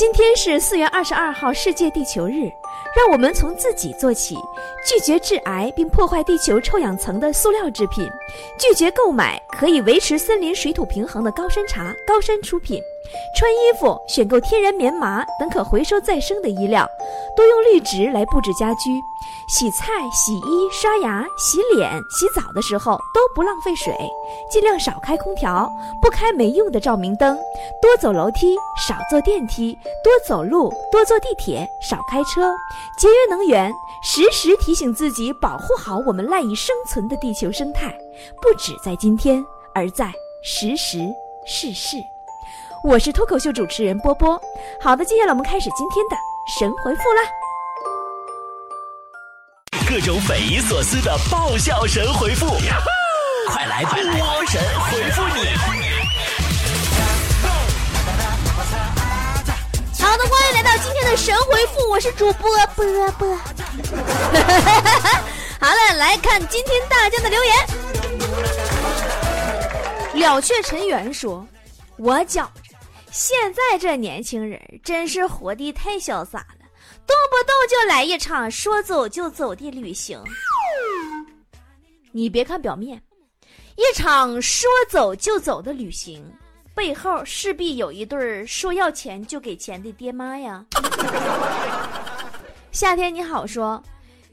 今天是四月二十二号，世界地球日。让我们从自己做起，拒绝致癌并破坏地球臭氧层的塑料制品，拒绝购买可以维持森林水土平衡的高山茶。高山出品。穿衣服选购天然棉麻等可回收再生的衣料，多用绿植来布置家居。洗菜、洗衣、刷牙、洗脸、洗澡的时候都不浪费水，尽量少开空调，不开没用的照明灯，多走楼梯，少坐电梯，多走路，多坐地铁，少开车，节约能源，时时提醒自己保护好我们赖以生存的地球生态，不只在今天，而在时时事事。我是脱口秀主持人波波。好的，接下来我们开始今天的神回复啦。各种匪夷所思的爆笑神回复，快来波神回复你！好的，欢迎来到今天的神回复，我是主播波波。好了，来看今天大家的留言。了却尘缘说：“我觉着现在这年轻人真是活的太潇洒了。”动不动就来一场说走就走的旅行，你别看表面，一场说走就走的旅行背后势必有一对说要钱就给钱的爹妈呀。夏天你好说，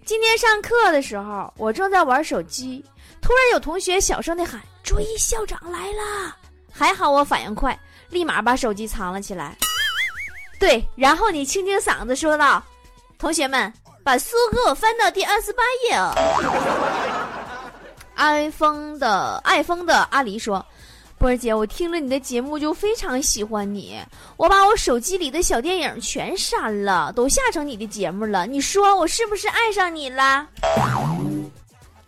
今天上课的时候我正在玩手机，突然有同学小声的喊：“注意，校长来了！”还好我反应快，立马把手机藏了起来。对，然后你清清嗓子说道：“同学们，把书给我翻到第二十八页哦。”爱疯的爱疯的阿狸说：“波儿姐，我听了你的节目就非常喜欢你，我把我手机里的小电影全删了，都下成你的节目了。你说我是不是爱上你了？”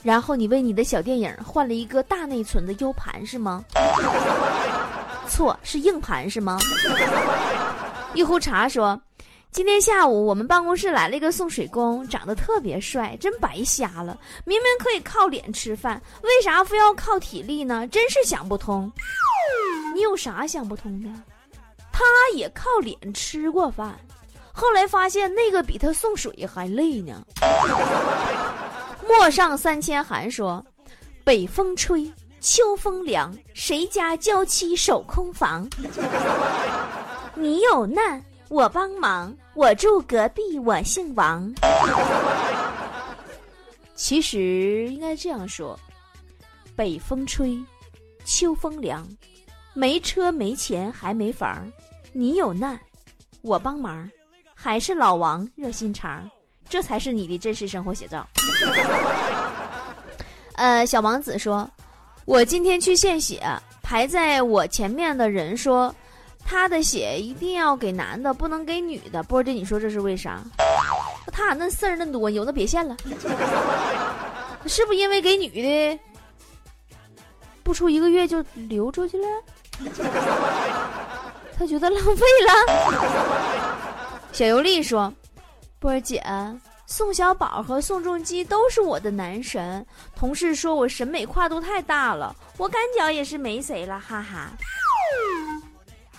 然后你为你的小电影换了一个大内存的 U 盘是吗？错，是硬盘是吗？一壶茶说：“今天下午我们办公室来了一个送水工，长得特别帅，真白瞎了。明明可以靠脸吃饭，为啥非要靠体力呢？真是想不通。你有啥想不通的？他也靠脸吃过饭，后来发现那个比他送水还累呢。”陌上三千寒说：“北风吹，秋风凉，谁家娇妻守空房？”你有难，我帮忙。我住隔壁，我姓王。其实应该这样说：北风吹，秋风凉，没车没钱还没房。你有难，我帮忙。还是老王热心肠，这才是你的真实生活写照。呃，小王子说：“我今天去献血，排在我前面的人说。”他的血一定要给男的，不能给女的。波姐，你说这是为啥？他咋那事儿那多，有的别献了。是不是因为给女的不出一个月就流出去了？他觉得浪费了。小尤丽说：“波儿姐，宋小宝和宋仲基都是我的男神。同事说我审美跨度太大了，我感觉也是没谁了，哈哈。”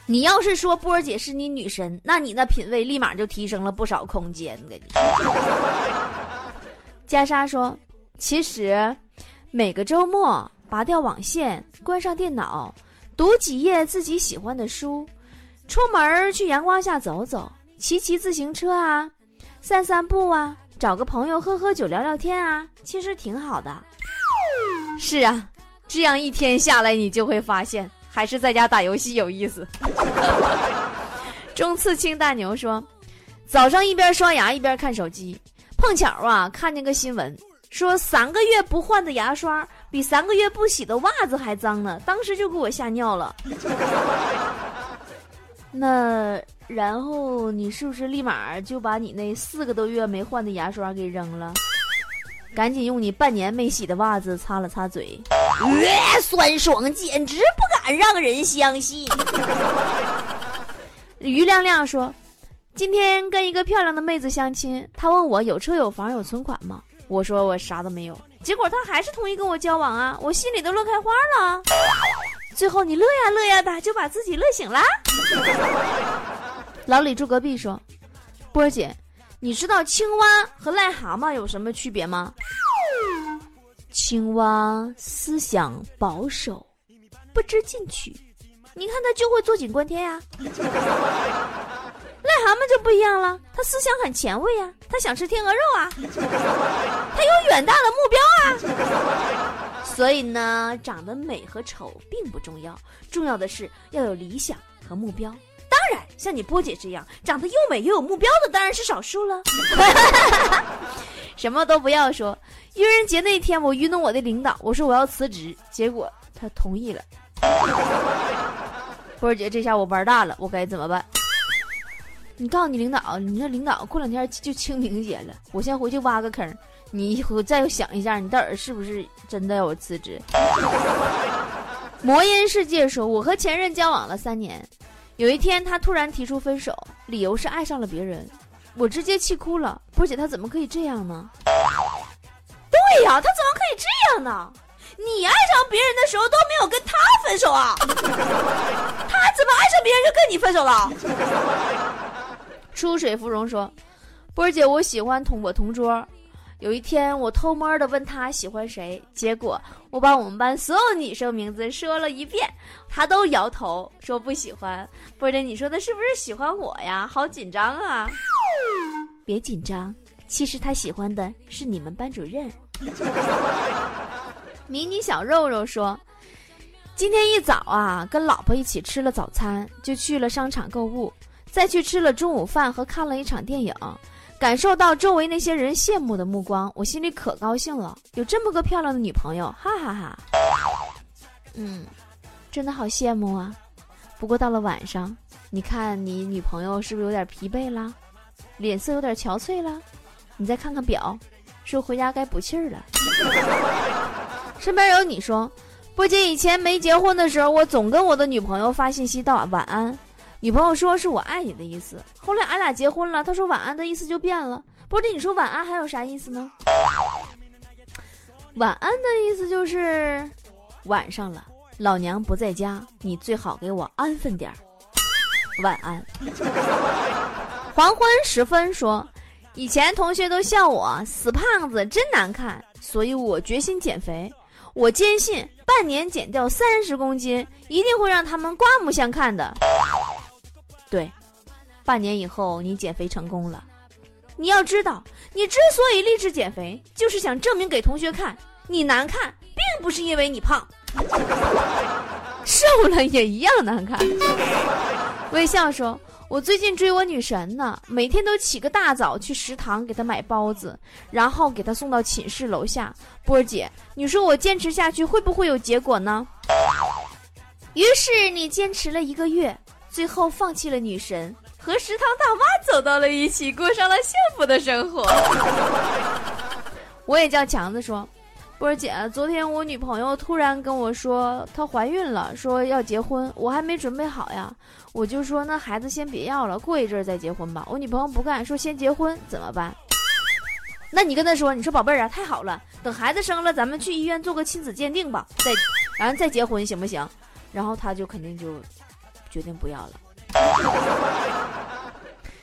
你要是说波儿姐是你女神，那你那品味立马就提升了不少空间。给你，袈裟说，其实每个周末拔掉网线，关上电脑，读几页自己喜欢的书，出门去阳光下走走，骑骑自行车啊，散散步啊，找个朋友喝喝酒聊聊天啊，其实挺好的。是啊，这样一天下来，你就会发现。还是在家打游戏有意思。中刺青大牛说：“早上一边刷牙一边看手机，碰巧啊看见个新闻，说三个月不换的牙刷比三个月不洗的袜子还脏呢，当时就给我吓尿了。那然后你是不是立马就把你那四个多月没换的牙刷给扔了？赶紧用你半年没洗的袜子擦了擦嘴。”越酸爽，简直不敢让人相信。于亮亮说：“今天跟一个漂亮的妹子相亲，她问我有车有房有存款吗？我说我啥都没有。结果她还是同意跟我交往啊，我心里都乐开花了。最后你乐呀乐呀的，就把自己乐醒了。老李住隔壁说：“波儿姐，你知道青蛙和癞蛤蟆有什么区别吗？”青蛙思想保守，不知进取，你看它就会坐井观天呀。癞蛤蟆就不一样了，它思想很前卫呀，它想吃天鹅肉啊，它有远大的目标啊。所以呢，长得美和丑并不重要，重要的是要有理想和目标。像你波姐这样长得又美又有目标的，当然是少数了。什么都不要说。愚人节那天，我愚弄我的领导，我说我要辞职，结果他同意了。波儿姐，这下我玩大了，我该怎么办？你告诉你领导，你这领导过两天就清明节了，我先回去挖个坑，你以后再想一下，你到底是不是真的要我辞职？魔音世界说，我和前任交往了三年，有一天他突然提出分手，理由是爱上了别人，我直接气哭了。波姐，他怎么可以这样呢？对呀，他怎么可以这样呢？你爱上别人的时候都没有跟他分手啊？他怎么爱上别人就跟你分手了？出水芙蓉说：“波儿姐，我喜欢同我同桌。有一天，我偷摸的问他喜欢谁，结果我把我们班所有女生名字说了一遍，他都摇头说不喜欢。波姐，你说的是不是喜欢我呀？好紧张啊！别紧张，其实他喜欢的是你们班主任。”迷你小肉肉说：“今天一早啊，跟老婆一起吃了早餐，就去了商场购物，再去吃了中午饭和看了一场电影，感受到周围那些人羡慕的目光，我心里可高兴了，有这么个漂亮的女朋友，哈哈哈。嗯，真的好羡慕啊。不过到了晚上，你看你女朋友是不是有点疲惫了，脸色有点憔悴了？你再看看表。”说回家该补气儿了。身边有你说，波姐以前没结婚的时候，我总跟我的女朋友发信息道晚安，女朋友说是我爱你的意思。后来俺俩结婚了，她说晚安的意思就变了。不是，你说晚安还有啥意思呢？晚安的意思就是晚上了，老娘不在家，你最好给我安分点儿。晚安。黄昏时分说。以前同学都笑我死胖子真难看，所以我决心减肥。我坚信半年减掉三十公斤，一定会让他们刮目相看的。对，半年以后你减肥成功了。你要知道，你之所以励志减肥，就是想证明给同学看你难看，并不是因为你胖，瘦了也一样难看。微笑说。我最近追我女神呢，每天都起个大早去食堂给她买包子，然后给她送到寝室楼下。波儿姐，你说我坚持下去会不会有结果呢？于是你坚持了一个月，最后放弃了女神，和食堂大妈走到了一起，过上了幸福的生活。我也叫强子说。波儿姐，昨天我女朋友突然跟我说她怀孕了，说要结婚，我还没准备好呀，我就说那孩子先别要了，过一阵儿再结婚吧。我女朋友不干，说先结婚怎么办？那你跟她说，你说宝贝儿啊，太好了，等孩子生了，咱们去医院做个亲子鉴定吧，再，完了再结婚行不行？然后他就肯定就决定不要了，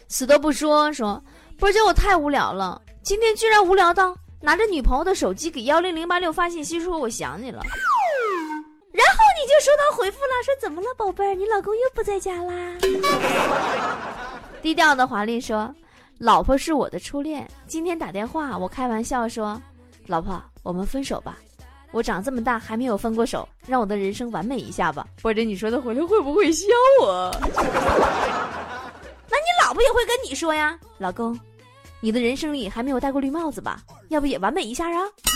死都不说，说波姐我太无聊了，今天居然无聊到。拿着女朋友的手机给幺零零八六发信息说我想你了，然后你就收到回复了，说怎么了宝贝儿，你老公又不在家啦？低调的华丽说，老婆是我的初恋，今天打电话我开玩笑说，老婆我们分手吧，我长这么大还没有分过手，让我的人生完美一下吧，或者你说他回来会不会笑我？那你老婆也会跟你说呀，老公。你的人生里还没有戴过绿帽子吧？要不也完美一下啊？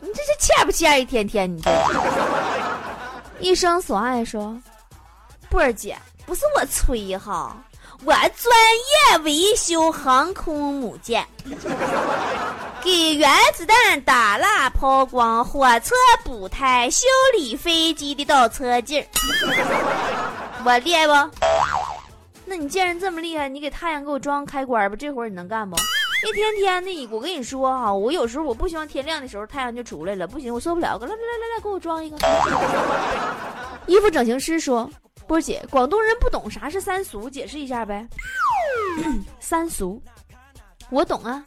你这是欠不欠？一天天你这 一生所爱说，波儿姐不是我吹哈，我专业维修航空母舰，给原子弹打蜡抛光，火车补胎，修理飞机的倒车镜我厉害不？那你既然这么厉害，你给太阳给我装开关吧，这会儿你能干不？一天天的，我跟你说哈，我有时候我不希望天亮的时候太阳就出来了，不行，我受不了。来来来来来，给我装一个。衣服整形师说，波姐，广东人不懂啥是三俗，解释一下呗。三俗，我懂啊，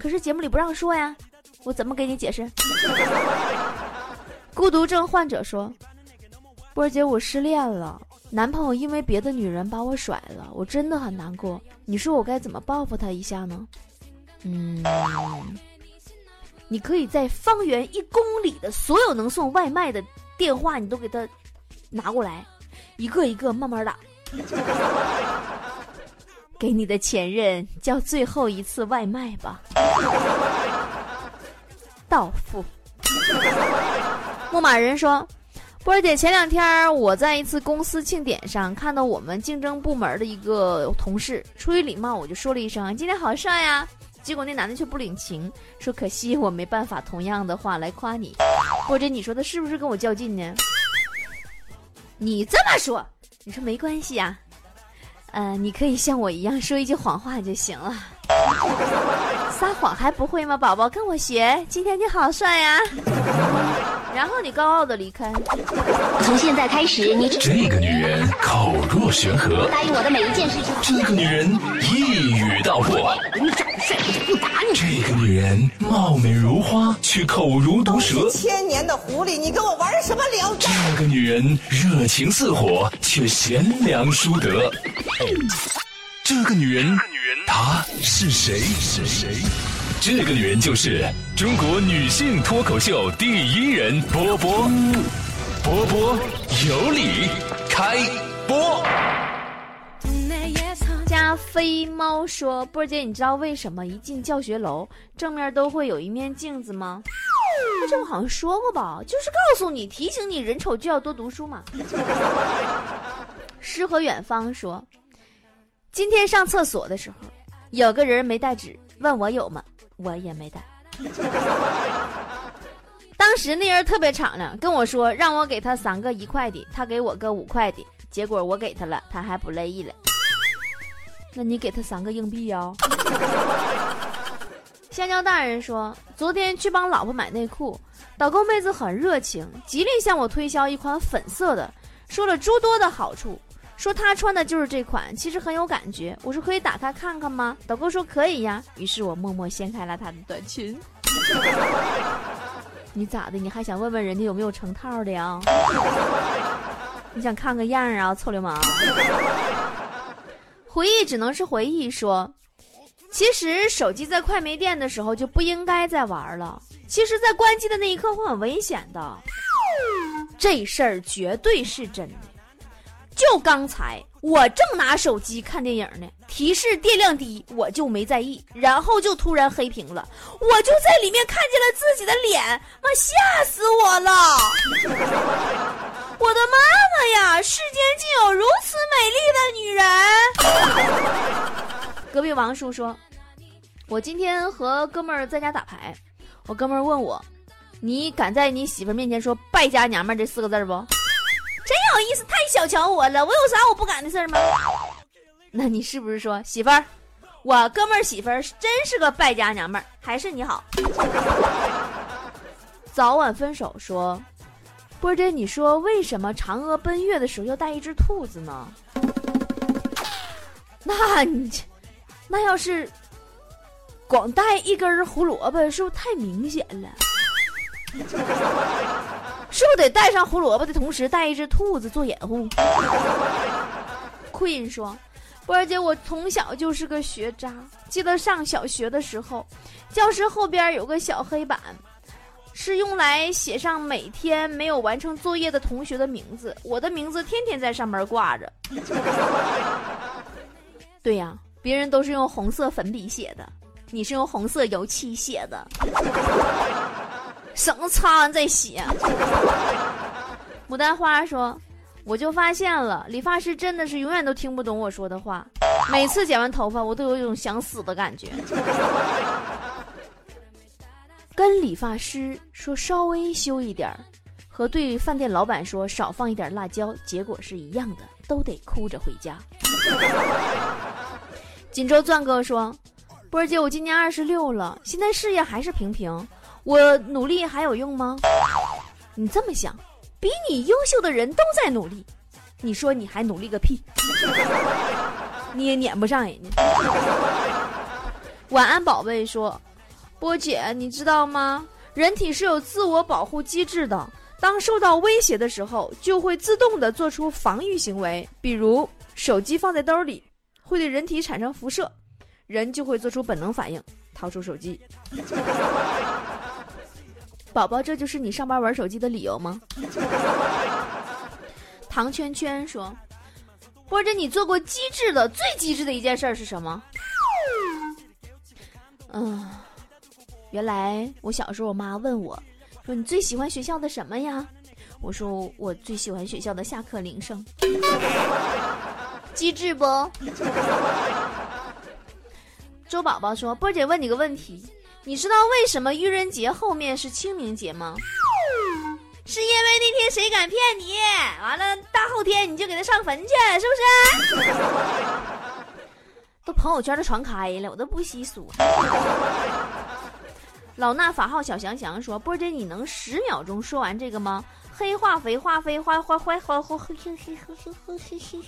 可是节目里不让说呀，我怎么给你解释？孤独症患者说：“波儿姐，我失恋了，男朋友因为别的女人把我甩了，我真的很难过。你说我该怎么报复他一下呢？”嗯，你可以在方圆一公里的所有能送外卖的电话，你都给他拿过来，一个一个慢慢打，给你的前任叫最后一次外卖吧，到付。牧马人说：“波儿姐，前两天我在一次公司庆典上看到我们竞争部门的一个同事，出于礼貌，我就说了一声：‘今天好帅呀！’结果那男的却不领情，说：‘可惜我没办法同样的话来夸你。’波姐，你说他是不是跟我较劲呢？你这么说，你说没关系呀，呃，你可以像我一样说一句谎话就行了。撒谎还不会吗，宝宝？跟我学。今天你好帅呀！然后你高傲的离开。从现在开始，你这个女人口若悬河，答应我的每一件事情。这个女人一语道破，不打你。这个女人貌美如花，却口如毒蛇。千年的狐狸，你跟我玩什么聊斋？这个女人热情似火，却贤良淑德。这个女人，她是谁？是谁？这个女人就是中国女性脱口秀第一人波波。波波有理，开播。飞猫说：“波姐，你知道为什么一进教学楼正面都会有一面镜子吗？这我好像说过吧，就是告诉你，提醒你，人丑就要多读书嘛。”诗和远方说：“今天上厕所的时候，有个人没带纸，问我有吗？我也没带。当时那人特别敞亮，跟我说让我给他三个一块的，他给我个五块的，结果我给他了，他还不乐意了。那你给他三个硬币呀、香蕉大人说，昨天去帮老婆买内裤，导购妹子很热情，极力向我推销一款粉色的，说了诸多的好处，说她穿的就是这款，其实很有感觉。我说可以打开看看吗？导购说可以呀。于是我默默掀开了她的短裙。你咋的？你还想问问人家有没有成套的呀？你想看个样啊，臭流氓！回忆只能是回忆说。其实手机在快没电的时候就不应该再玩了。其实，在关机的那一刻会很危险的。这事儿绝对是真的。就刚才我正拿手机看电影呢，提示电量低，我就没在意，然后就突然黑屏了，我就在里面看见了自己的脸，妈吓死我了！我的妈妈呀，世间竟有如此美丽的女人！隔壁王叔说：“我今天和哥们儿在家打牌，我哥们儿问我，你敢在你媳妇面前说‘败家娘们’这四个字不？真有意思，太小瞧我了。我有啥我不敢的事儿吗？那你是不是说媳妇儿，我哥们儿媳妇儿真是个败家娘们儿？还是你好？早晚分手说，波姐，你说为什么嫦娥奔月的时候要带一只兔子呢？那你这。”那要是光带一根胡萝卜，是不是太明显了？是不是得带上胡萝卜的同时带一只兔子做掩护库因说：“波姐，我从小就是个学渣。记得上小学的时候，教室后边有个小黑板，是用来写上每天没有完成作业的同学的名字。我的名字天天在上面挂着。对呀。”别人都是用红色粉笔写的，你是用红色油漆写的，省得擦完再写。牡丹花说：“我就发现了，理发师真的是永远都听不懂我说的话。每次剪完头发，我都有一种想死的感觉。跟理发师说稍微修一点儿，和对饭店老板说少放一点辣椒，结果是一样的，都得哭着回家。”锦州钻哥说：“波儿姐，我今年二十六了，现在事业还是平平，我努力还有用吗？你这么想，比你优秀的人都在努力，你说你还努力个屁，你也撵不上人家。晚安，宝贝说，波姐，你知道吗？人体是有自我保护机制的，当受到威胁的时候，就会自动的做出防御行为，比如手机放在兜里会对人体产生辐射，人就会做出本能反应，掏出手机。宝宝，这就是你上班玩手机的理由吗？唐圈圈说：“波姐，你做过机智的最机智的一件事儿是什么？” 嗯。原来我小时候，我妈问我，说你最喜欢学校的什么呀？我说我最喜欢学校的下课铃声。机智不？周宝宝说：“波姐问你个问题，你知道为什么愚人节后面是清明节吗？是因为那天谁敢骗你，完了大后天你就给他上坟去，是不是？都朋友圈都传开了，我都不稀说。”老衲法号小翔翔说：“波姐，你能十秒钟说完这个吗？黑化肥化肥化化化化化黑黑黑黑黑黑黑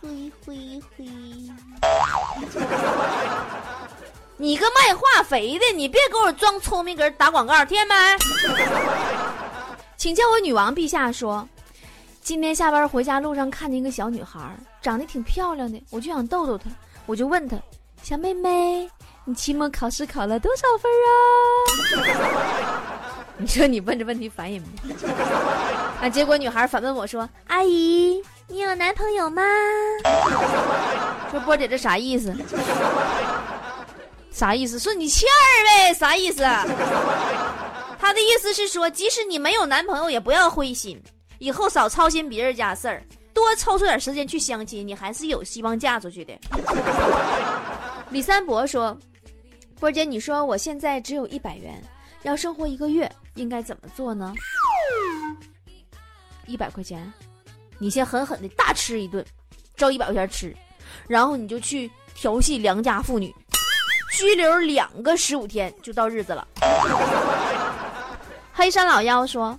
黑黑黑你个卖化肥的，你别给我装聪明，给打广告，听见没？请叫我女王陛下。说，今天下班回家路上看见一个小女孩，长得挺漂亮的，我就想逗逗她，我就问她，小妹妹。”你期末考试考了多少分啊？你说你问这问题烦人吗？啊！结果女孩反问我说：“阿姨，你有男朋友吗？”说波姐这啥意思？啥意思？说你欠儿呗？啥意思？他的意思是说，即使你没有男朋友，也不要灰心，以后少操心别人家事儿，多抽出点时间去相亲，你还是有希望嫁出去的。李三伯说。波姐，你说我现在只有一百元，要生活一个月，应该怎么做呢？一百块钱，你先狠狠的大吃一顿，照一百块钱吃，然后你就去调戏良家妇女，拘留两个十五天就到日子了。黑山老妖说，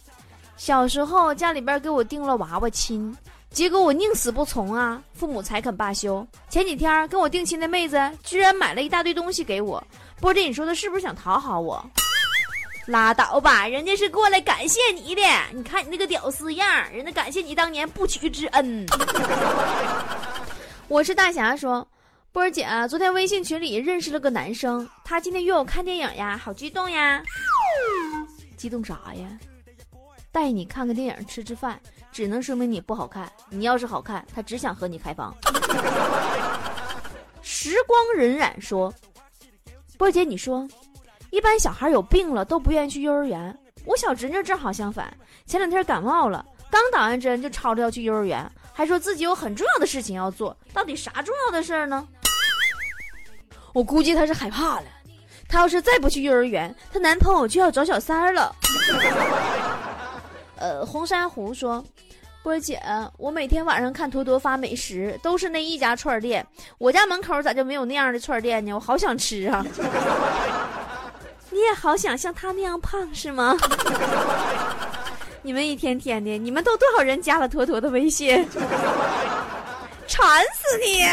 小时候家里边给我订了娃娃亲。结果我宁死不从啊，父母才肯罢休。前几天跟我定亲的妹子居然买了一大堆东西给我，波姐，你说她是不是想讨好我？拉倒吧，人家是过来感谢你的。你看你那个屌丝样，人家感谢你当年不娶之恩。我是大侠说，波儿姐，昨天微信群里认识了个男生，他今天约我看电影呀，好激动呀！激动啥呀？带你看个电影，吃吃饭。只能说明你不好看。你要是好看，他只想和你开房。时光荏苒说：“波姐，你说，一般小孩有病了都不愿意去幼儿园。我小侄女正好相反，前两天感冒了，刚打完针就吵着要去幼儿园，还说自己有很重要的事情要做。到底啥重要的事儿呢？我估计她是害怕了。她要是再不去幼儿园，她男朋友就要找小三儿了。”呃，红珊瑚说：“波姐，我每天晚上看坨坨发美食，都是那一家串店。我家门口咋就没有那样的串店呢？我好想吃啊！你也好想像他那样胖是吗？你们一天天的，你们都多少人加了坨坨的微信？馋死你！”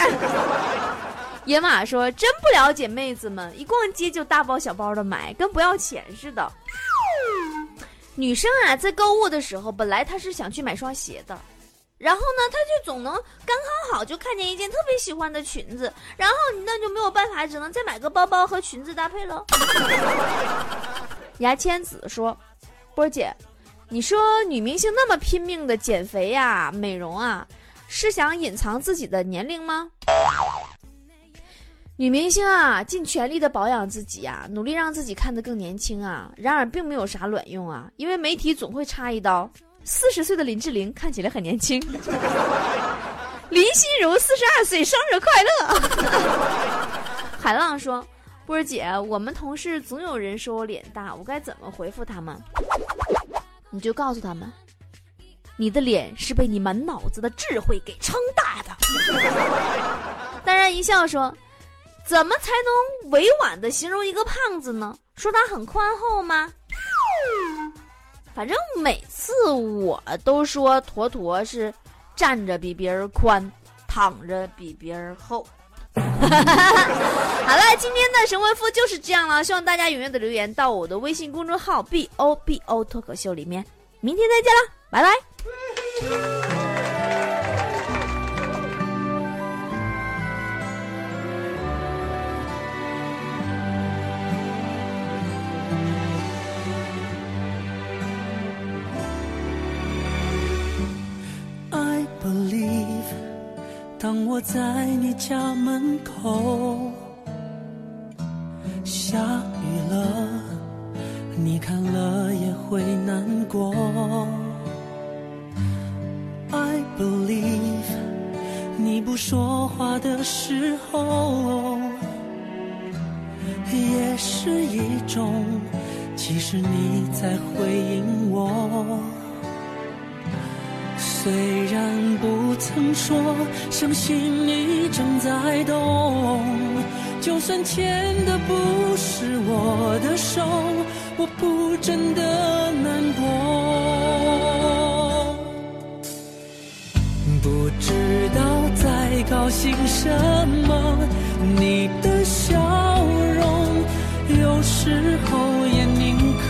野马说：“真不了解妹子们，一逛街就大包小包的买，跟不要钱似的。”女生啊，在购物的时候，本来她是想去买双鞋的，然后呢，她就总能刚刚好就看见一件特别喜欢的裙子，然后那就没有办法，只能再买个包包和裙子搭配了。牙签子说：“波姐，你说女明星那么拼命的减肥呀、美容啊，是想隐藏自己的年龄吗？”女明星啊，尽全力的保养自己呀，努力让自己看得更年轻啊。然而，并没有啥卵用啊，因为媒体总会插一刀：四十岁的林志玲看起来很年轻。林心如四十二岁，生日快乐。海浪说：“波儿姐，我们同事总有人说我脸大，我该怎么回复他们？你就告诉他们，你的脸是被你满脑子的智慧给撑大的。”淡然一笑说。怎么才能委婉的形容一个胖子呢？说他很宽厚吗？反正每次我都说坨坨是站着比别人宽，躺着比别人厚。好了，今天的神回复就是这样了，希望大家踊跃的留言到我的微信公众号 b o b o 脱口秀里面，明天再见了，拜拜。我在你家门口，下雨了，你看了也会难过。I believe，你不说话的时候，也是一种，其实你在回应我。虽曾说相信你正在懂，就算牵的不是我的手，我不真的难过。不知道在高兴什么，你的笑容，有时候也宁可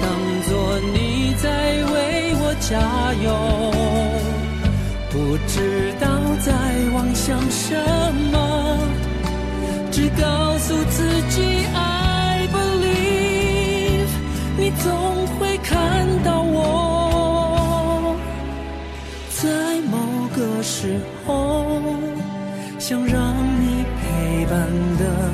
当作你在为我加油。不知道在妄想什么，只告诉自己 I believe，你总会看到我，在某个时候，想让你陪伴的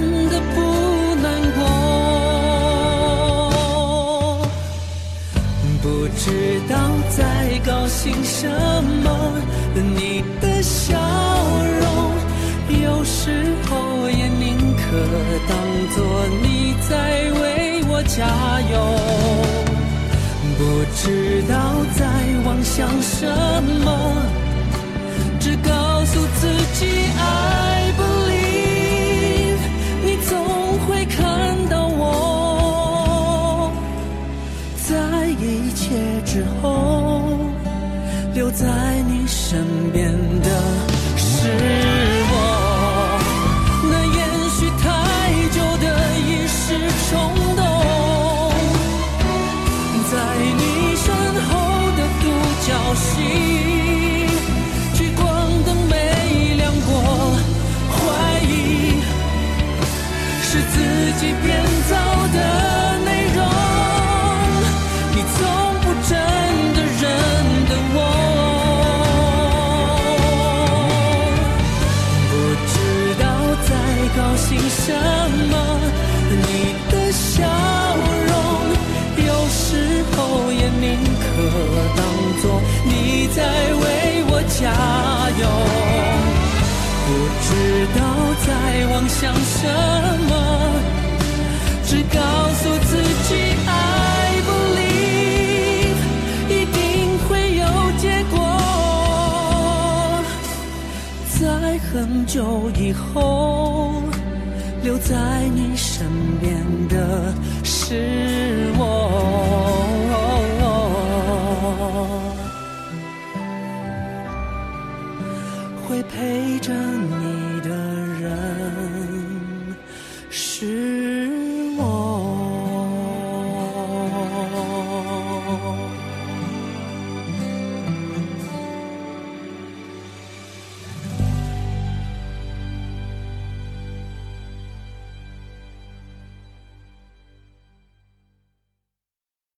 真的不难过。不知道在高兴什么，你的笑容，有时候也宁可当作你在为我。加油！不知道在妄想什么，只告诉自己爱不之后，留在你身边的知道在妄想什么，只告诉自己爱不离一定会有结果。在很久以后，留在你身边的是我。会陪着你。